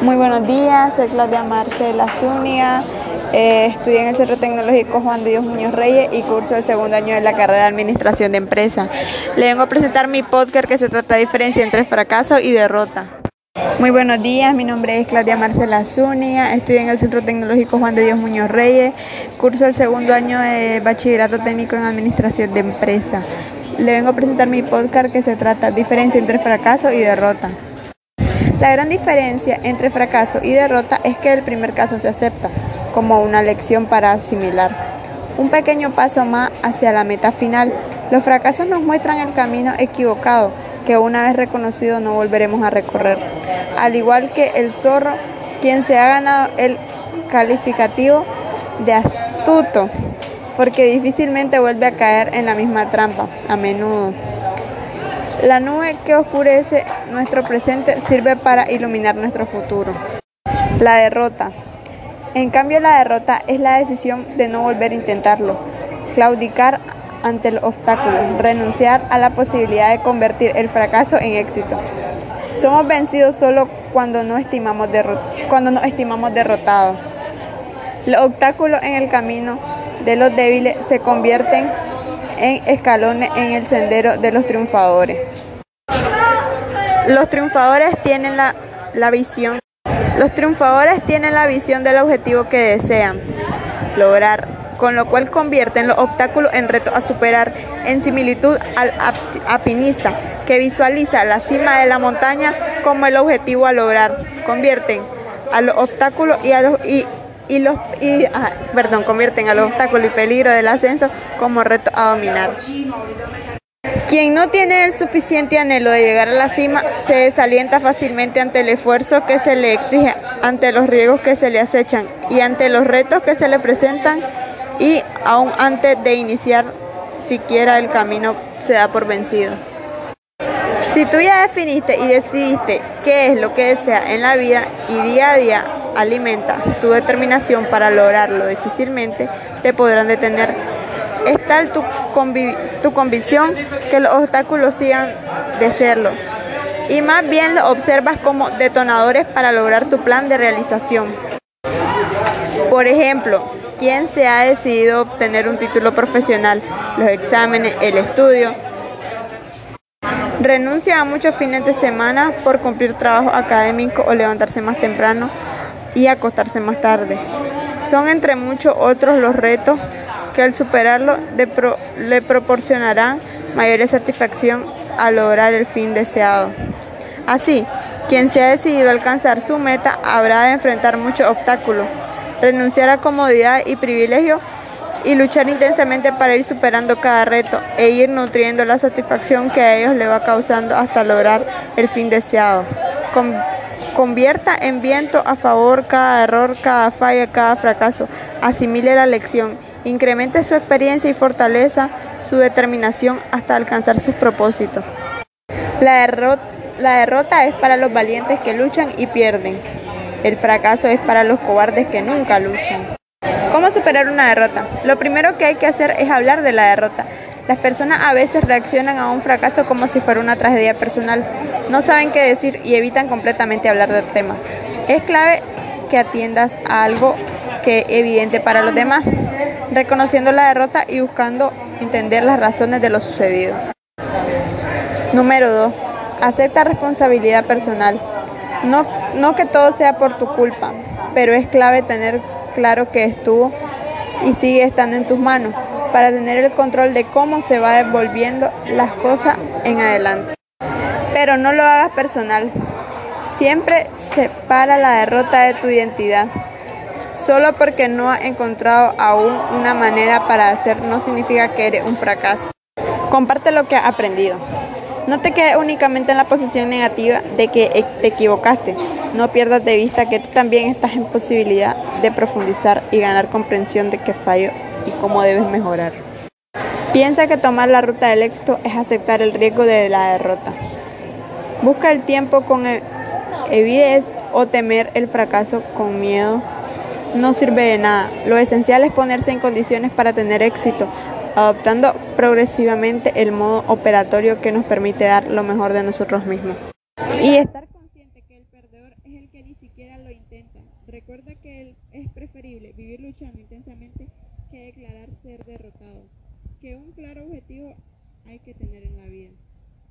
Muy buenos días, soy Claudia Marcela Zúñiga, eh, estudié en el Centro Tecnológico Juan de Dios Muñoz Reyes y curso el segundo año de la carrera de Administración de Empresa. Le vengo a presentar mi podcast que se trata de diferencia entre fracaso y derrota. Muy buenos días, mi nombre es Claudia Marcela Zúñiga, estudié en el Centro Tecnológico Juan de Dios Muñoz Reyes, curso el segundo año de Bachillerato Técnico en Administración de Empresa. Le vengo a presentar mi podcast que se trata de diferencia entre fracaso y derrota. La gran diferencia entre fracaso y derrota es que el primer caso se acepta como una lección para asimilar. Un pequeño paso más hacia la meta final. Los fracasos nos muestran el camino equivocado que una vez reconocido no volveremos a recorrer. Al igual que el zorro, quien se ha ganado el calificativo de astuto, porque difícilmente vuelve a caer en la misma trampa, a menudo. La nube que oscurece nuestro presente sirve para iluminar nuestro futuro. La derrota. En cambio, la derrota es la decisión de no volver a intentarlo, claudicar ante el obstáculo, renunciar a la posibilidad de convertir el fracaso en éxito. Somos vencidos solo cuando, no estimamos cuando nos estimamos derrotados. Los obstáculos en el camino de los débiles se convierten en escalones en el sendero de los triunfadores. Los triunfadores tienen la, la visión. Los triunfadores tienen la visión del objetivo que desean lograr, con lo cual convierten los obstáculos en retos a superar, en similitud al alpinista que visualiza la cima de la montaña como el objetivo a lograr. Convierten a los obstáculos y a los y los y, ah, perdón, convierten a los obstáculos y peligro del ascenso como reto a dominar. Quien no tiene el suficiente anhelo de llegar a la cima se desalienta fácilmente ante el esfuerzo que se le exige, ante los riesgos que se le acechan y ante los retos que se le presentan y aún antes de iniciar siquiera el camino se da por vencido. Si tú ya definiste y decidiste qué es lo que deseas en la vida y día a día alimenta tu determinación para lograrlo difícilmente, te podrán detener. Es tal tu, tu convicción que los obstáculos sigan de serlo y más bien lo observas como detonadores para lograr tu plan de realización. Por ejemplo, ¿quién se ha decidido obtener un título profesional? Los exámenes, el estudio. Renuncia a muchos fines de semana por cumplir trabajo académico o levantarse más temprano y acostarse más tarde. Son entre muchos otros los retos que al superarlo le proporcionarán mayor satisfacción a lograr el fin deseado. Así, quien se ha decidido alcanzar su meta habrá de enfrentar muchos obstáculos, renunciar a comodidad y privilegio y luchar intensamente para ir superando cada reto e ir nutriendo la satisfacción que a ellos le va causando hasta lograr el fin deseado. Convierta en viento a favor cada error, cada falla, cada fracaso. Asimile la lección. Incremente su experiencia y fortaleza su determinación hasta alcanzar sus propósitos. La, la derrota es para los valientes que luchan y pierden. El fracaso es para los cobardes que nunca luchan. ¿Cómo superar una derrota? Lo primero que hay que hacer es hablar de la derrota. Las personas a veces reaccionan a un fracaso como si fuera una tragedia personal. No saben qué decir y evitan completamente hablar del tema. Es clave que atiendas a algo que es evidente para los demás, reconociendo la derrota y buscando entender las razones de lo sucedido. Número 2. Acepta responsabilidad personal. No, no que todo sea por tu culpa, pero es clave tener claro que estuvo y sigue estando en tus manos para tener el control de cómo se va devolviendo las cosas en adelante. Pero no lo hagas personal. Siempre separa la derrota de tu identidad. Solo porque no has encontrado aún una manera para hacer no significa que eres un fracaso. Comparte lo que has aprendido. No te quedes únicamente en la posición negativa de que te equivocaste. No pierdas de vista que tú también estás en posibilidad de profundizar y ganar comprensión de qué fallo y cómo debes mejorar. Piensa que tomar la ruta del éxito es aceptar el riesgo de la derrota. Busca el tiempo con evidez o temer el fracaso con miedo no sirve de nada. Lo esencial es ponerse en condiciones para tener éxito, adoptando progresivamente el modo operatorio que nos permite dar lo mejor de nosotros mismos. Y estar consciente que el perdedor es el que ni siquiera lo intenta. Recuerda que es preferible vivir luchando intensamente que declarar ser derrotado. Que un claro objetivo hay que tener en la vida.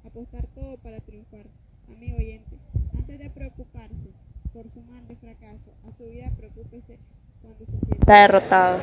Apostar todo para triunfar. Amigo oyente, antes de preocuparse por su mal de fracaso a su vida, preocúpese cuando se sienta derrotado.